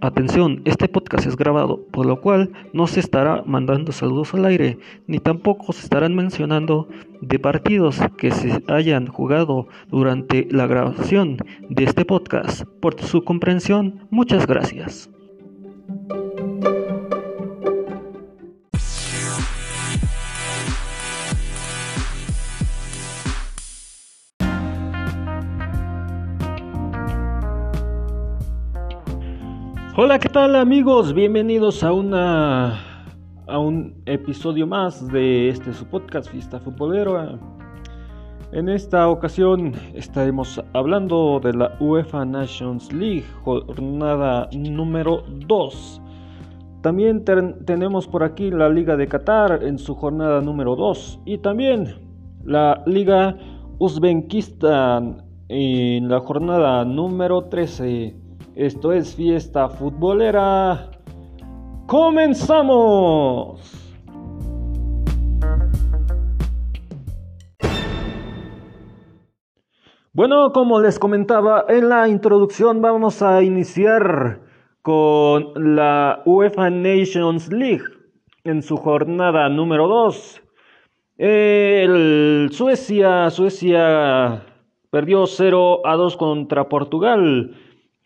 Atención, este podcast es grabado, por lo cual no se estará mandando saludos al aire, ni tampoco se estarán mencionando de partidos que se hayan jugado durante la grabación de este podcast. Por su comprensión, muchas gracias. Hola, ¿qué tal amigos? Bienvenidos a una a un episodio más de este su podcast Fiesta Futbolero. En esta ocasión estaremos hablando de la UEFA Nations League, jornada número 2. También tenemos por aquí la Liga de Qatar en su jornada número 2 y también la Liga Uzbekistán en la jornada número 13. Esto es fiesta futbolera. ¡Comenzamos! Bueno, como les comentaba en la introducción, vamos a iniciar con la UEFA Nations League en su jornada número 2. El Suecia, Suecia perdió 0 a 2 contra Portugal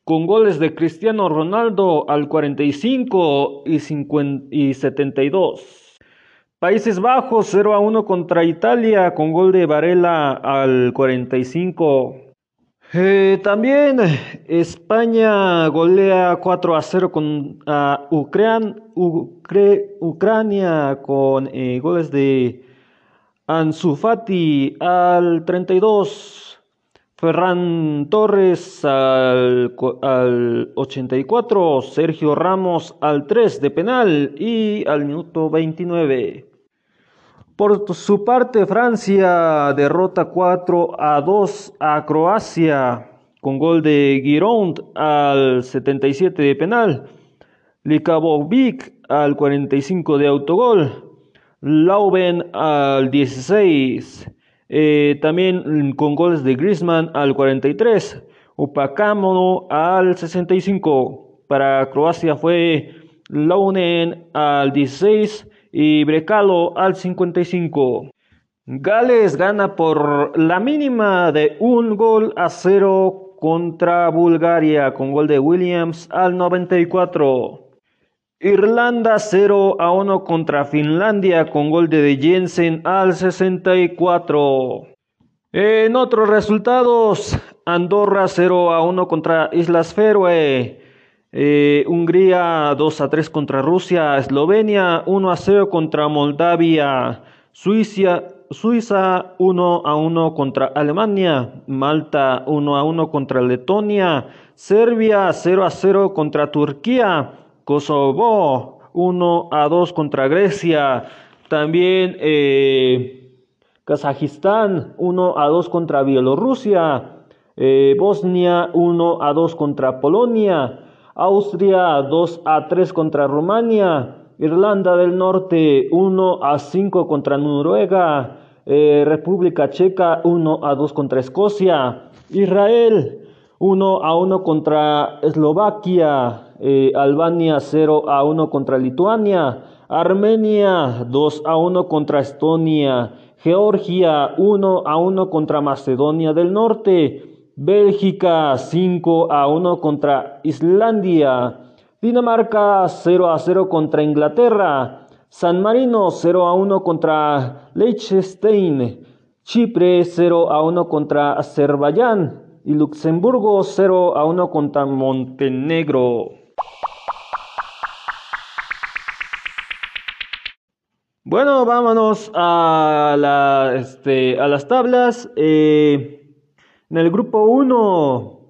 con goles de Cristiano Ronaldo al 45 y, 72. Países Bajos 0 a 1 contra Italia con gol de Varela al 45. Eh, también España golea 4 a 0 con Ucrania con eh, goles de Ansu Fati al 32. Ferran Torres al, al, 84, Sergio Ramos al 3 de penal y al minuto 29. Por su parte, Francia derrota 4 a 2 a Croacia con gol de Giroud al 77 de penal, Likabovic al 45 de autogol, Lauben al 16. Eh, también con goles de Griezmann al 43, Upacámono al 65. Para Croacia fue Launen al 16 y Brecalo al 55. Gales gana por la mínima de un gol a cero contra Bulgaria con gol de Williams al 94. Irlanda 0 a 1 contra Finlandia con gol de Jensen al 64. En otros resultados, Andorra 0 a 1 contra Islas Feroe. Eh, Hungría 2 a 3 contra Rusia. Eslovenia 1 a 0 contra Moldavia. Suiza, Suiza 1 a 1 contra Alemania. Malta 1 a 1 contra Letonia. Serbia 0 a 0 contra Turquía. Kosovo 1 a 2 contra Grecia. También eh, Kazajistán 1 a 2 contra Bielorrusia. Eh, Bosnia 1 a 2 contra Polonia. Austria 2 a 3 contra Rumania. Irlanda del Norte 1 a 5 contra Noruega. Eh, República Checa 1 a 2 contra Escocia. Israel 1 a 1 contra Eslovaquia. Eh, Albania 0 a 1 contra Lituania, Armenia 2 a 1 contra Estonia, Georgia 1 a 1 contra Macedonia del Norte, Bélgica 5 a 1 contra Islandia, Dinamarca 0 a 0 contra Inglaterra, San Marino 0 a 1 contra Liechtenstein, Chipre 0 a 1 contra Azerbaiyán. Y Luxemburgo 0 a 1 contra Montenegro. Bueno, vámonos a, la, este, a las tablas. Eh, en el grupo 1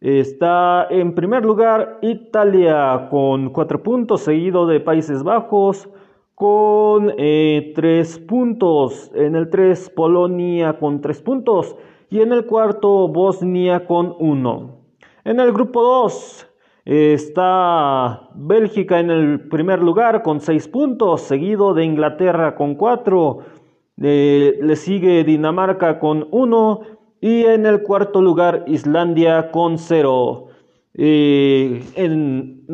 está en primer lugar Italia con 4 puntos, seguido de Países Bajos con 3 eh, puntos. En el 3 Polonia con 3 puntos y en el cuarto Bosnia con 1. En el grupo 2 Está Bélgica en el primer lugar con 6 puntos, seguido de Inglaterra con 4. le sigue Dinamarca con 1 y en el cuarto lugar Islandia con 0. Eh, en,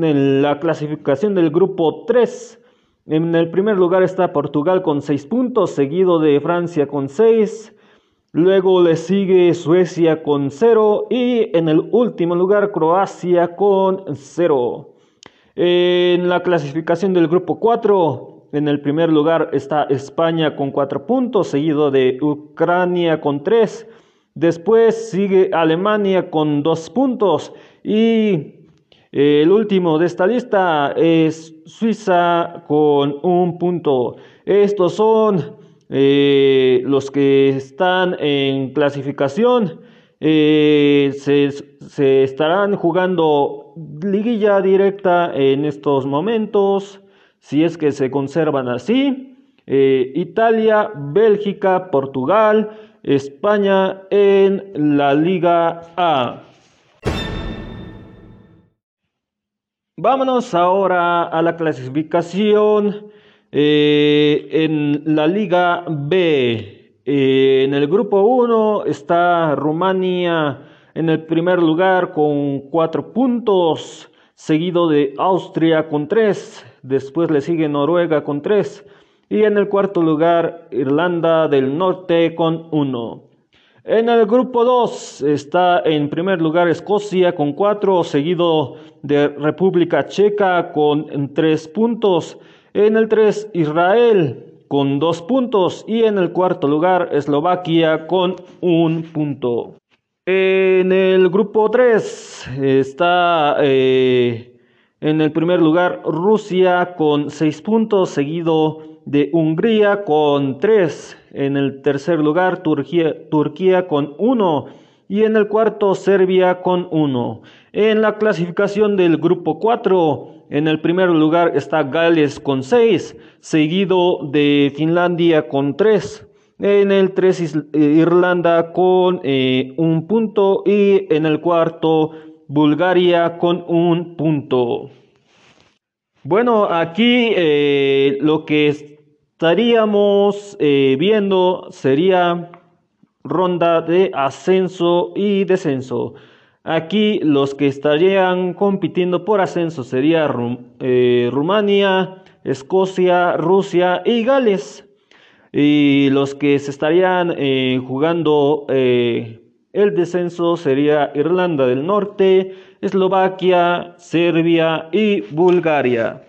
la clasificación del grupo 3, en el primer lugar está Portugal con 6 puntos, seguido de Francia con 6. Luego le sigue Suecia con 0 y en el último lugar Croacia con 0. En la clasificación del grupo 4, en el primer lugar está España con 4 puntos, seguido de Ucrania con 3. Después sigue Alemania con 2 puntos y el último de esta lista es Suiza con un punto. Estos son eh, los que están en clasificación eh, se, estarán jugando liguilla directa en estos momentos, si es que se conservan así. Eh, Italia, Bélgica, Portugal, España en la Liga A. Vámonos ahora a la clasificación eh, en la Liga B, eh, en el grupo 1 está Rumania en el primer lugar con 4 puntos, seguido de Austria con 3, después le sigue Noruega con 3 y en el cuarto lugar Irlanda del Norte con 1. En el grupo 2 está en primer lugar Escocia con 4, seguido de República Checa con 3 puntos. En el 3, Israel con 2 puntos. Y en el cuarto lugar, Eslovaquia con 1 punto. En el grupo 3 está eh, en el primer lugar Rusia con 6 puntos, seguido de Hungría con 3. En el tercer lugar Turquía con 1 y en el cuarto Serbia con 1. En la clasificación del grupo 4 en el primer lugar está Gales con 6, seguido de Finlandia con 3. En el 3 eh, Irlanda con eh, un punto y en el cuarto Bulgaria con un punto. Bueno, aquí eh, lo que estaríamos viendo sería ronda de ascenso y descenso. Aquí los que estarían compitiendo por ascenso serían eh, Rumania, Escocia, Rusia y Gales. Y los que se estarían eh, jugando eh, el descenso sería Irlanda del Norte, Eslovaquia, Serbia y Bulgaria.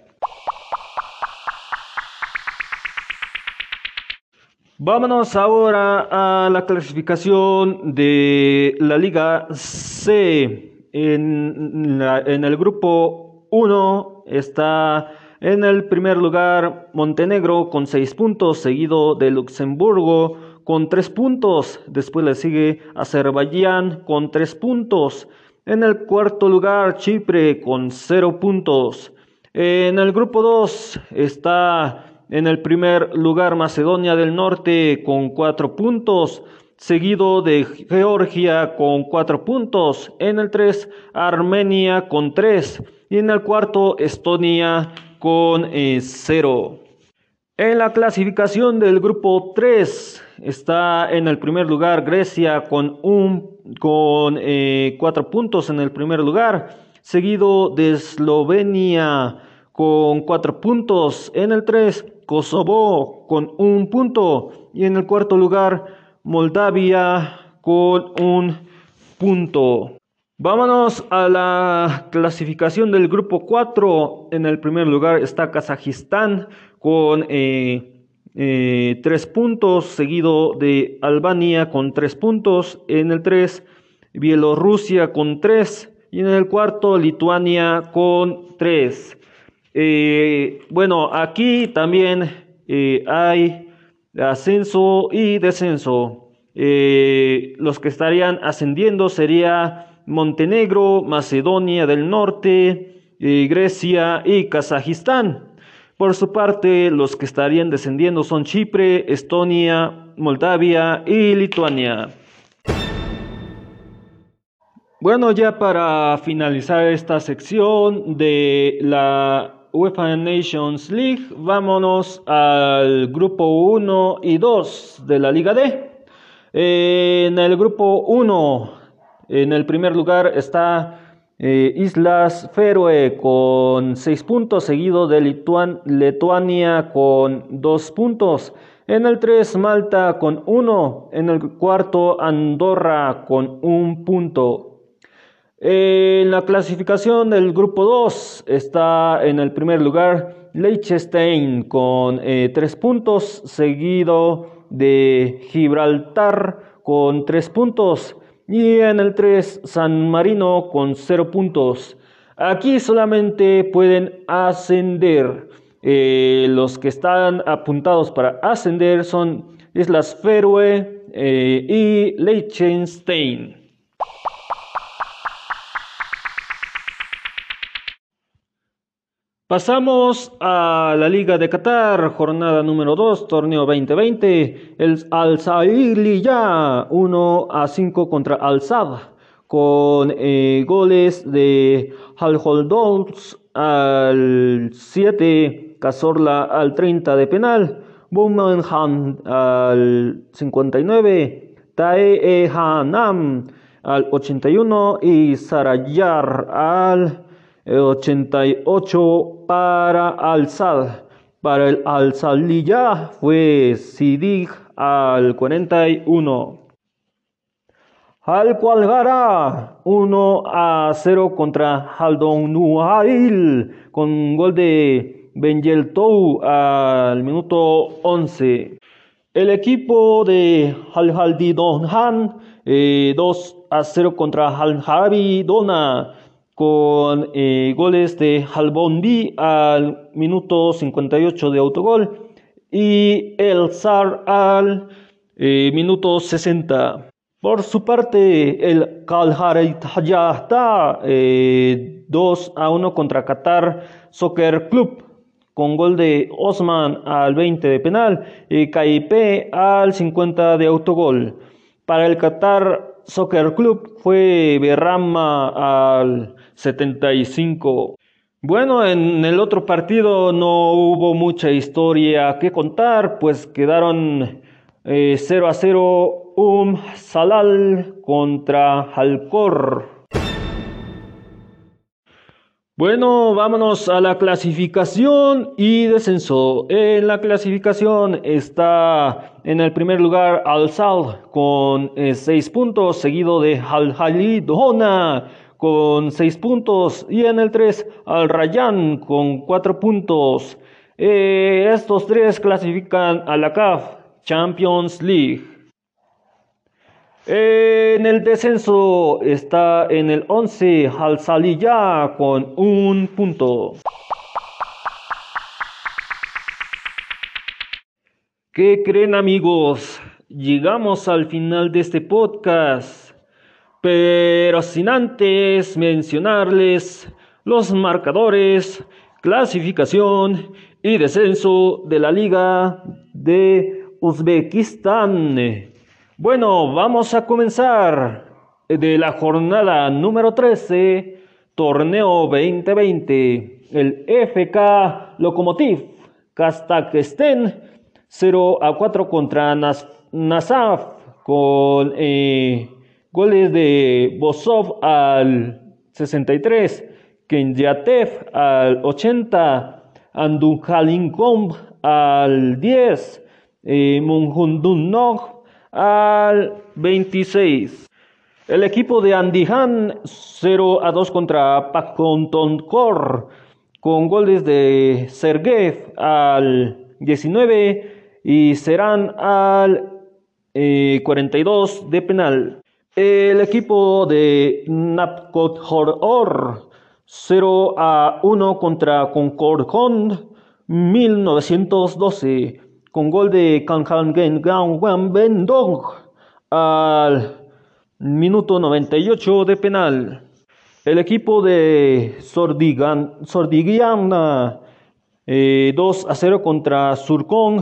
Vámonos ahora a la clasificación de la Liga C. En, el grupo 1 está en el primer lugar Montenegro con 6 puntos, seguido de Luxemburgo con 3 puntos. Después le sigue Azerbaiyán con 3 puntos. En el cuarto lugar Chipre con 0 puntos. En el grupo 2 está en el primer lugar Macedonia del Norte con cuatro puntos, seguido de Georgia con cuatro puntos. En el 3 Armenia con tres y en el cuarto Estonia con eh, cero. En la clasificación del grupo 3 está en el primer lugar Grecia con, un, con eh, cuatro puntos en el primer lugar, seguido de Eslovenia con cuatro puntos en el 3 Kosovo con un punto y en el cuarto lugar Moldavia con un punto. Vámonos a la clasificación del grupo 4. En el primer lugar está Kazajistán con eh, eh, tres puntos, seguido de Albania con tres puntos. En el 3, Bielorrusia con tres. Y en el cuarto, Lituania con tres. Eh, bueno, aquí también eh, hay ascenso y descenso. Eh, los que estarían ascendiendo sería Montenegro, Macedonia del Norte, Grecia y Kazajistán. Por su parte, los que estarían descendiendo son Chipre, Estonia, Moldavia y Lituania. Bueno, ya para finalizar esta sección de la UEFA Nations League, vámonos al grupo 1 y 2 de la Liga D. En el grupo 1, en el primer lugar está Eh, Islas Feroe con 6 puntos, seguido de Lituania con 2 puntos. En el 3 Malta con 1. En el cuarto Andorra con 1 punto. En la clasificación del grupo 2 está en el primer lugar Liechtenstein con 3 eh, puntos, seguido de Gibraltar con 3 puntos. Y en el 3, San Marino con 0 puntos. Aquí solamente pueden ascender. Eh, los que están apuntados para ascender son Islas Feroe eh, y Liechtenstein. Pasamos a la Liga de Qatar, jornada número 2, torneo 2020. El Al ya 1 a 5 contra Al Sad, con eh, goles de Al Holdols al 7, Cazorla al 30 de penal, Bowmanham al 59, Tae Hanam al 81 y Sarayar al 88 para Al-Sad. Para el Al-Saliyah fue Sidig al 41. Al Cualgara 1 a 0 contra Haldon Nuhail con gol de Benjel Tou al minuto 11. El equipo de Al Haldi Donhan 2 eh, a 0 contra Al Harabi Dona con eh, goles de Halbondi al minuto 58 de autogol y El Zar al eh, minuto 60. Por su parte, el Kalharit eh, 2 a 1 contra Qatar Soccer Club con gol de Osman al 20 de penal y KIP al 50 de autogol. Para el Qatar Soccer Club fue Berrama al 75. Bueno, en el otro partido no hubo mucha historia que contar, pues quedaron 0 eh, a 0 Um Salal contra Halcor. Bueno, vámonos a la clasificación y descenso. En la clasificación está en el primer lugar Al Sal con 6 eh, puntos, seguido de Al Halid con 6 puntos y en el 3 Al Rayan con 4 puntos. Eh, estos tres clasifican a la CAF Champions League. En el descenso está en el 11 Al Saliyah con un punto. ¿Qué creen amigos? Llegamos al final de este podcast. Pero sin antes mencionarles los marcadores, clasificación y descenso de la Liga de Uzbekistán. Bueno, vamos a comenzar de la jornada número 13, torneo 2020. El FK Lokomotiv Kazajstán 0 a 4 contra Nasaf con eh, Goles de Bosov al 63, Kenyatev al 80, Andukhalinkom al 10, eh, al 26. El equipo de Andijan 0 a 2 contra Pakontonkor con goles de Sergev al 19 y Serán al 42 eh, de penal. El equipo de Napcot Horror 0 a 1 contra Concord Con 1912 con gol de Kanhangen Bendong al minuto 98 de penal. El equipo de Sordigan, 2 eh, a 0 contra Surkong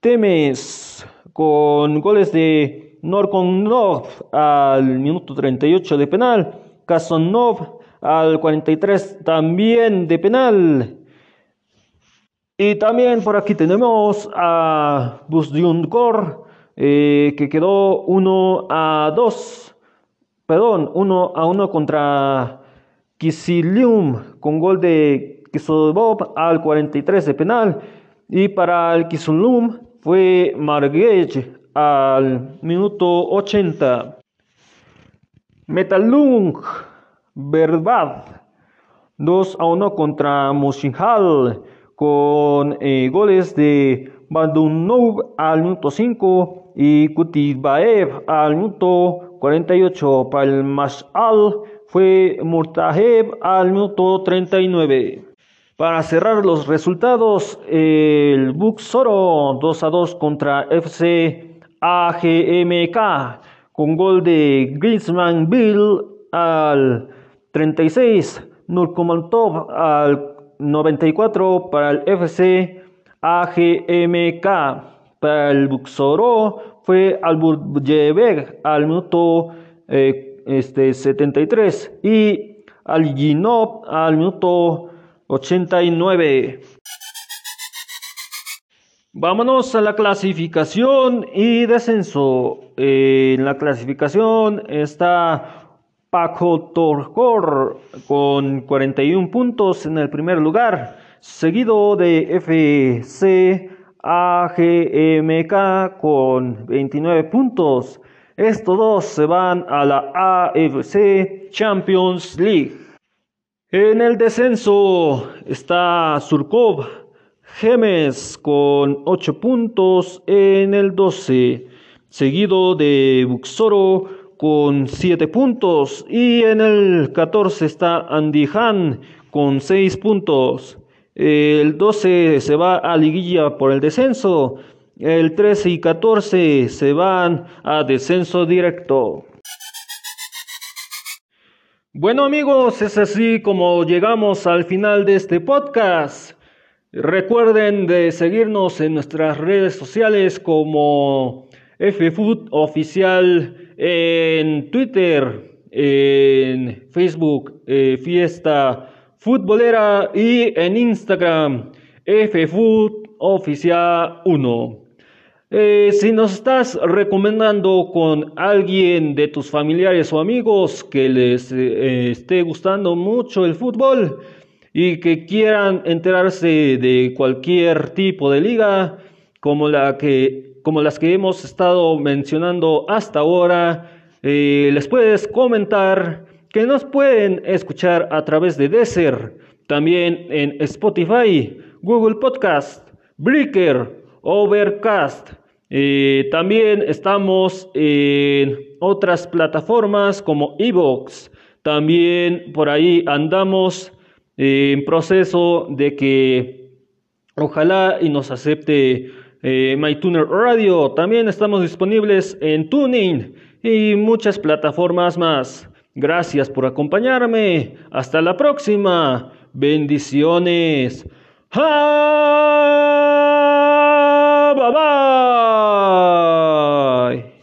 Temes con goles de Norkonov al minuto 38 de penal. Kasonov al 43 también de penal. Y también por aquí tenemos a Busdyunkor eh, que quedó 1 a 2. Perdón, 1 a 1 contra Kisilium con gol de Kisobov al 43 de penal. Y para el Kisulum fue Marguerite al minuto 80. Metalung Verbad 2 a 1 contra Moshinhal con eh, goles de Bandunov al minuto 5 y Kutibaev al minuto 48. Para el Mashal fue Murtajev al minuto 39. Para cerrar los resultados, el Buxoro 2 a 2 contra FC AGMK con gol de Griezmann Bill al 36, Nurkomantov al 94 para el FC AGMK. Para el Buxoro fue Alburjeveg al minuto eh, este, 73 y al Ginop al minuto 89. Vámonos a la clasificación y descenso. en la clasificación está Paco Torcor con 41 puntos en el primer lugar, seguido de FC AGMK con 29 puntos. Estos dos se van a la AFC Champions League. En el descenso está Surkov Gemes con 8 puntos en el 12, seguido de Buxoro con 7 puntos y en el 14 está Andijan con 6 puntos. El 12 se va a liguilla por el descenso. El 13 y 14 se van a descenso directo. Bueno amigos, es así como llegamos al final de este podcast. Recuerden de seguirnos en nuestras redes sociales como FFood Oficial en Twitter, en Facebook, eh, Fiesta Futbolera y en Instagram, FFood Oficial 1. Eh, si nos estás recomendando con alguien de tus familiares o amigos que les eh, esté gustando mucho el fútbol y que quieran enterarse de cualquier tipo de liga como, la que, como las que hemos estado mencionando hasta ahora, eh, les puedes comentar que nos pueden escuchar a través de Deezer, también en Spotify, Google Podcast, Breaker, Overcast. Eh, también estamos en otras plataformas como Evox. También por ahí andamos eh, en proceso de que ojalá y nos acepte eh, MyTuner Radio. También estamos disponibles en Tuning y muchas plataformas más. Gracias por acompañarme. Hasta la próxima. Bendiciones. Bye bye.